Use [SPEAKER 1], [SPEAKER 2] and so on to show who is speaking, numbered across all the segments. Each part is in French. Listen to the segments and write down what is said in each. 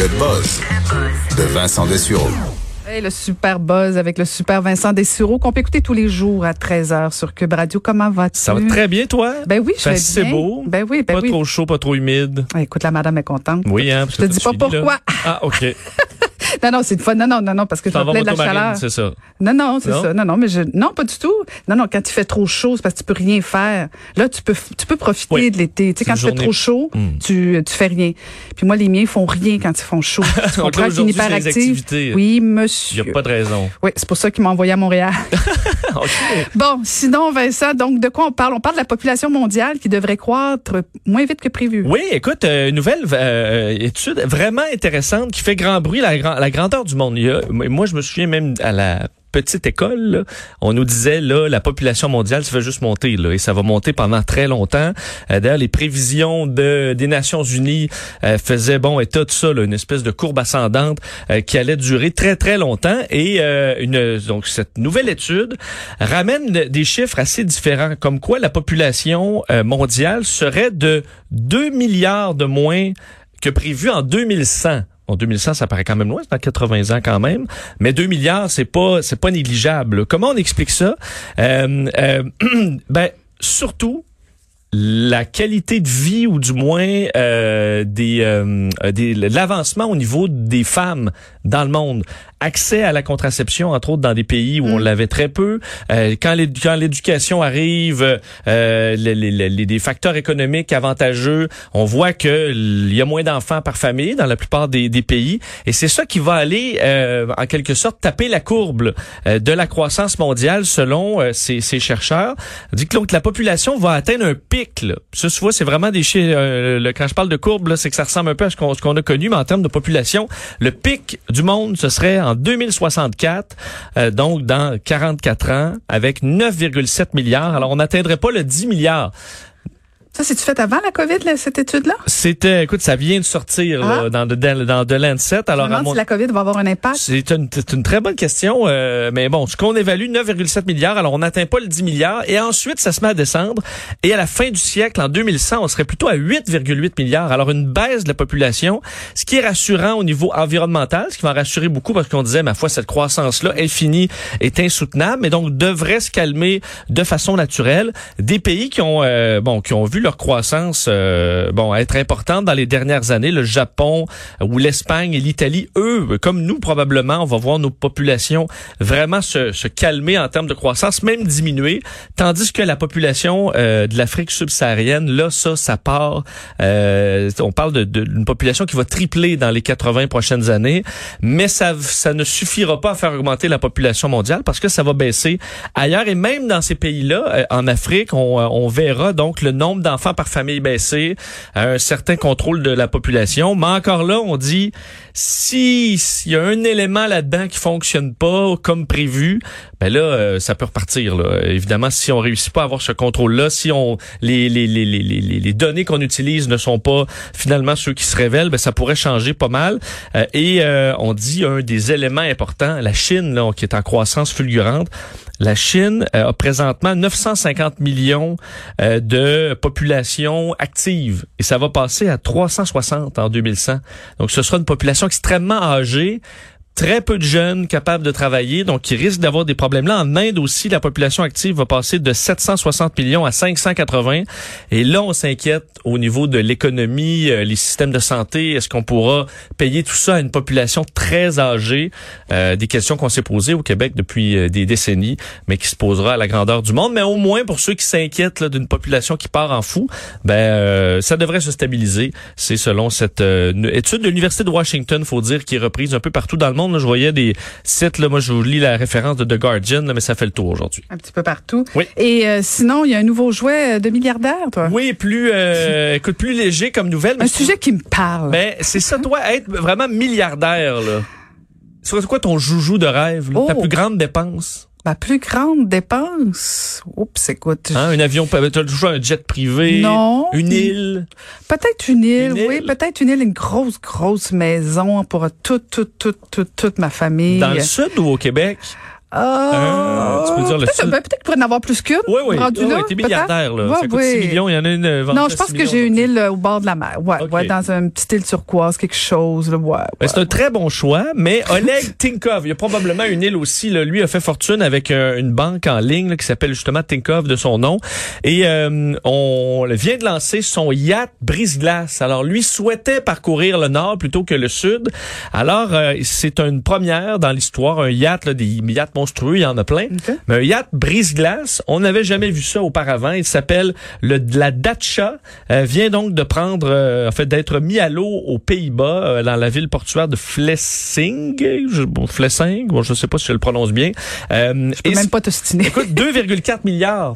[SPEAKER 1] Le buzz de Vincent Dessureau.
[SPEAKER 2] Hey, le super buzz avec le super Vincent Dessureau qu'on peut écouter tous les jours à 13h sur Cube Radio. Comment vas-tu?
[SPEAKER 3] Ça va très bien, toi?
[SPEAKER 2] Ben oui, je vais bien.
[SPEAKER 3] beau.
[SPEAKER 2] Ben oui, ben
[SPEAKER 3] pas
[SPEAKER 2] oui.
[SPEAKER 3] trop chaud, pas trop humide.
[SPEAKER 2] Écoute, la madame est contente.
[SPEAKER 3] Oui, hein? parce
[SPEAKER 2] Je te dis pas
[SPEAKER 3] là.
[SPEAKER 2] pourquoi.
[SPEAKER 3] Ah, OK.
[SPEAKER 2] Non, non, c'est une fois. Non, non, non, non, parce que je me plais de la chaleur.
[SPEAKER 3] c'est ça.
[SPEAKER 2] Non, non, c'est ça. Non, non, mais je, non, pas du tout. Non, non, quand il fait trop chaud, c'est parce que tu peux rien faire. Là, tu peux, tu peux profiter
[SPEAKER 3] Oui.
[SPEAKER 2] de l'été. Tu sais, quand il fait trop chaud,
[SPEAKER 3] Hmm.
[SPEAKER 2] tu, tu fais rien. Puis moi, les miens font rien quand ils font chaud. Tu comprends?
[SPEAKER 3] Les
[SPEAKER 2] hyperactive. Oui,
[SPEAKER 3] Il n'y
[SPEAKER 2] monsieur.
[SPEAKER 3] a pas de raison.
[SPEAKER 2] Oui, c'est pour ça qu'il m'a envoyé à Montréal.
[SPEAKER 3] OK.
[SPEAKER 2] Bon, sinon, Vincent, donc de quoi on parle? On parle de la population mondiale qui devrait croître moins vite que prévu.
[SPEAKER 3] Oui, écoute, euh, une nouvelle euh, étude vraiment intéressante qui fait grand bruit, la, gran- grandeur du monde. A- moi, je me souviens même à la petite école, là, on nous disait là la population mondiale ça va juste monter là et ça va monter pendant très longtemps. Euh, D'ailleurs les prévisions de des Nations Unies euh, faisaient bon état de ça là, une espèce de courbe ascendante euh, qui allait durer très très longtemps et euh, une donc cette nouvelle étude ramène des chiffres assez différents comme quoi la population euh, mondiale serait de 2 milliards de moins que prévu en 2100. En 2100, ça paraît quand même loin, c'est dans 80 ans quand même. Mais 2 milliards, c'est pas, c'est pas négligeable. Comment on explique ça? Euh, euh, ben, surtout, la qualité de vie ou du moins euh, des, euh, des l'avancement au niveau des femmes dans le monde. Accès à la contraception entre autres dans des pays où on l'avait très peu. Euh, quand l'é- quand l'éducation arrive euh, les, les, les- facteurs économiques avantageux on voit que il y a moins d'enfants par famille dans la plupart des, des pays. Et c'est ça qui va aller euh, en quelque sorte taper la courbe euh, de la croissance mondiale selon euh, ces, ces chercheurs. Dit que donc, la population va atteindre un pic là. ça c'est vraiment des chiffres euh, le- quand je parle de courbe c'est que ça ressemble un peu à ce qu'on ce qu'on a connu mais en termes de population le pic du monde ce serait en 2064 euh, donc dans 44 ans avec 9,7 milliards alors on n'atteindrait pas le 10 milliards
[SPEAKER 2] Ça, c'est-tu fait avant la COVID, là, cette étude-là?
[SPEAKER 3] c'était écoute ça vient de sortir là,
[SPEAKER 2] Ah.
[SPEAKER 3] dans de dans, dans Lancet
[SPEAKER 2] Je
[SPEAKER 3] alors
[SPEAKER 2] me
[SPEAKER 3] à
[SPEAKER 2] demande
[SPEAKER 3] mon-
[SPEAKER 2] si la COVID va avoir un impact.
[SPEAKER 3] C'est une, c'est une très bonne question, euh, mais bon, ce qu'on évalue 9,7 milliards, alors on n'atteint pas le 10 milliards, et ensuite ça se met à descendre, et à la fin du siècle, en 2100, on serait plutôt à 8,8 milliards, alors une baisse de la population, ce qui est rassurant au niveau environnemental, ce qui va rassurer beaucoup parce qu'on disait, ma foi, cette croissance-là infinie est insoutenable, mais donc devrait se calmer de façon naturelle. Des pays qui ont, euh, bon, qui ont vu leur croissance, euh, bon, être importante dans les dernières années, le Japon ou l'Espagne et l'Italie, eux, comme nous probablement, on va voir nos populations vraiment se, se calmer en termes de croissance, même diminuer, tandis que la population euh, de l'Afrique subsaharienne, là, ça, ça part. euh, on parle de- de- d'une population qui va tripler dans les 80 prochaines années, mais ça, ça ne suffira pas à faire augmenter la population mondiale parce que ça va baisser ailleurs et même dans ces pays-là, euh, en Afrique, on, euh, on verra donc le nombre d'enfants par famille baisser, un certain contrôle de la population, mais encore là, on dit si s'il y a un élément là-dedans qui fonctionne pas comme prévu, ben là, euh, ça peut repartir. Là. Évidemment, si on réussit pas à avoir ce contrôle-là, si on les les les les les, les données qu'on utilise ne sont pas finalement ceux qui se révèlent, ben ça pourrait changer pas mal. Euh, et euh, on dit un des éléments importants, la Chine, là, qui est en croissance fulgurante. La Chine euh, a présentement 950 millions euh, de population active et ça va passer à 360 en 2100. Donc ce sera une population extrêmement âgée, très peu de jeunes capables de travailler, donc qui risquent d'avoir des problèmes. Là, en Inde aussi, la population active va passer de 760 millions à 580. Et là, on s'inquiète au niveau de l'économie, euh, les systèmes de santé. Est-ce qu'on pourra payer tout ça à une population très âgée? Euh, des questions qu'on s'est posées au Québec depuis euh, des décennies, mais qui se posera à la grandeur du monde. Mais au moins, pour ceux qui s'inquiètent d'une population qui part en fou, ben euh, ça devrait se stabiliser. C'est selon cette euh, étude de l'Université de Washington, faut dire, qui est reprise un peu partout dans le monde. Là, je voyais des sites, là, moi je vous lis la référence de The Guardian, là, mais ça fait le tour aujourd'hui.
[SPEAKER 2] Un petit peu partout.
[SPEAKER 3] Oui.
[SPEAKER 2] Et euh, sinon, il y a un nouveau jouet euh, de milliardaire, toi?
[SPEAKER 3] Oui, plus euh, écoute, plus léger comme nouvelle. mais
[SPEAKER 2] Un sujet qui me parle.
[SPEAKER 3] Ben, c'est ça, toi, être vraiment milliardaire, là. C'est quoi ton joujou de rêve, là? ta
[SPEAKER 2] Oh.
[SPEAKER 3] plus grande dépense?
[SPEAKER 2] Ma plus grande dépense? Oups, écoute.
[SPEAKER 3] Hein, un avion, t'as toujours un jet privé?
[SPEAKER 2] Non.
[SPEAKER 3] Une île?
[SPEAKER 2] Peut-être une île,
[SPEAKER 3] Une
[SPEAKER 2] oui. Peut-être une île, une grosse, grosse maison pour toute, toute, toute, toute, toute ma famille.
[SPEAKER 3] Dans le sud ou au Québec?
[SPEAKER 2] Ah,
[SPEAKER 3] tu peux dire le
[SPEAKER 2] peut-être, ben, peut-être qu'il pourrait en avoir plus qu'une.
[SPEAKER 3] Oui, oui.
[SPEAKER 2] rendu
[SPEAKER 3] oui,
[SPEAKER 2] là,
[SPEAKER 3] oui, t'es milliardaire, là.
[SPEAKER 2] Ouais,
[SPEAKER 3] ça coûte
[SPEAKER 2] oui.
[SPEAKER 3] 6 millions, il y en a une
[SPEAKER 2] Non, je pense
[SPEAKER 3] 6
[SPEAKER 2] que j'ai une île au bord de la mer. Ouais, ouais, dans une petite île turquoise, quelque chose. Là, ouais,
[SPEAKER 3] Ben, c'est un très bon choix, mais Oleg Tinkov, il y a probablement une île aussi. Là, lui a fait fortune avec euh, une banque en ligne là, qui s'appelle justement Tinkov de son nom. Et euh, on vient de lancer son yacht brise-glace. Alors lui souhaitait parcourir le nord plutôt que le sud. Alors euh, c'est une première dans l'histoire, un yacht, là, des yachts monstrueux, il y en a plein. Mais un yacht brise-glace, on n'avait jamais vu ça auparavant. Il s'appelle le la Dacia. Euh, vient donc de prendre, euh, en fait, d'être mis à l'eau aux Pays-Bas, euh, dans la ville portuaire de Flessing, je, bon, Flessing, bon, je sais pas si je le prononce bien. Euh,
[SPEAKER 2] Je peux
[SPEAKER 3] et
[SPEAKER 2] même pas t'ostiner.
[SPEAKER 3] Écoute, 2,4 milliards.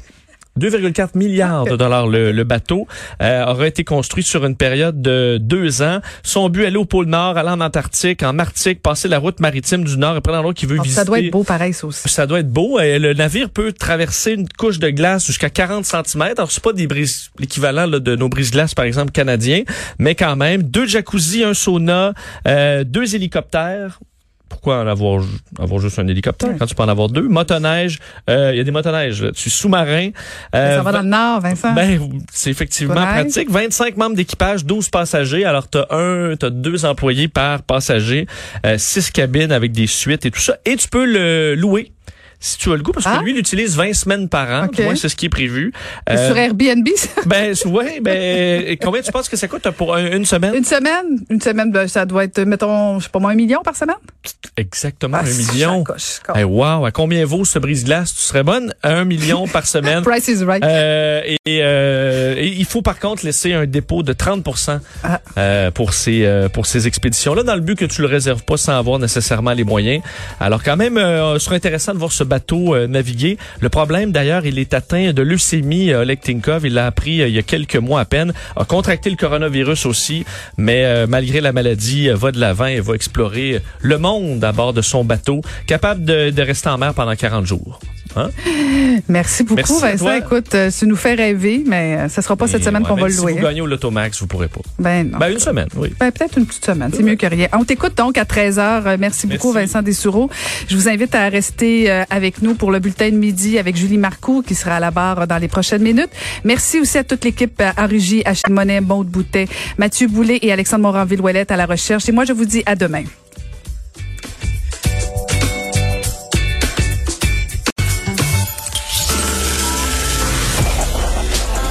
[SPEAKER 3] 2,4 milliards de dollars le, le bateau euh, aura été construit sur une période de deux ans. Son but aller au pôle Nord, aller en Antarctique, en Arctique, passer la route maritime du Nord et prendre un endroit qui veut
[SPEAKER 2] Ah,
[SPEAKER 3] visiter.
[SPEAKER 2] ça doit être beau pareil, ça aussi.
[SPEAKER 3] Ça doit être beau. Euh, Le navire peut traverser une couche de glace jusqu'à 40 cm. Alors, c'est pas des brises, l'équivalent de nos brises-glaces, par exemple, canadiens, mais quand même. Deux jacuzzi, un sauna, euh, deux hélicoptères. Pourquoi en avoir, avoir juste un hélicoptère quand tu peux en avoir deux? Motoneige. euh, Il y a des motoneiges là-dessus. Sous-marin. euh,
[SPEAKER 2] ça va dans le nord, Vincent.
[SPEAKER 3] ben, c'est effectivement
[SPEAKER 2] Motoneige.
[SPEAKER 3] pratique. 25 membres d'équipage, 12 passagers. Alors, t'as un, t'as deux employés par passager, euh, six cabines avec des suites et tout ça. Et tu peux le louer. Si tu as le goût, parce
[SPEAKER 2] Ah.
[SPEAKER 3] que lui, il utilise 20 semaines par an.
[SPEAKER 2] Ok.
[SPEAKER 3] Du moins, c'est ce qui est prévu. Euh,
[SPEAKER 2] sur Airbnb, ça?
[SPEAKER 3] ben, ouais, ben, combien tu penses que ça coûte pour un- une semaine?
[SPEAKER 2] Une semaine? Une semaine, ben, ça doit être, mettons, je sais pas moi, un million par semaine?
[SPEAKER 3] Exactement,
[SPEAKER 2] Ah,
[SPEAKER 3] un million.
[SPEAKER 2] chacoche.
[SPEAKER 3] Hey, wow, à combien vaut ce brise-glace? Tu serais bonne? Un million par semaine.
[SPEAKER 2] Price is right.
[SPEAKER 3] Euh, et, euh, et il faut par contre laisser un dépôt de 30
[SPEAKER 2] Ah.
[SPEAKER 3] euh, pour ces euh, pour ces expéditions là dans le but que tu le réserves pas sans avoir nécessairement les moyens. Alors quand même euh, ce serait intéressant de voir ce euh, naviguer. Le problème d'ailleurs, il est atteint de leucémie euh, Oleg Tinkov, il l'a appris euh, il y a quelques mois à peine, a contracté le coronavirus aussi, mais malgré la maladie, va de l'avant et va explorer le monde à bord de son bateau, capable de rester en mer pendant 40 jours. Hein?
[SPEAKER 2] Merci beaucoup,
[SPEAKER 3] Merci
[SPEAKER 2] Vincent. Écoute, euh, tu nous fais rêver, mais euh, ça sera pas cette
[SPEAKER 3] Et,
[SPEAKER 2] semaine
[SPEAKER 3] ouais,
[SPEAKER 2] qu'on va le louer.
[SPEAKER 3] Si vous gagnez au Lotomax, vous pourrez pas.
[SPEAKER 2] Ben, non.
[SPEAKER 3] Ben, une semaine, oui.
[SPEAKER 2] Ben, peut-être une petite semaine. C'est mieux que rien. On t'écoute donc à 13h. Merci beaucoup. Vincent Dessureau. Je vous invite à rester euh, avec nous pour le bulletin de midi avec Julie Marcoux qui sera à la barre euh, dans les prochaines minutes. Merci aussi à toute l'équipe euh, à Rugy, Achille Monet, Maude Boutet, Mathieu Boulet et Alexandre Moranville-Ouellette à la recherche. Et moi, je vous dis à demain.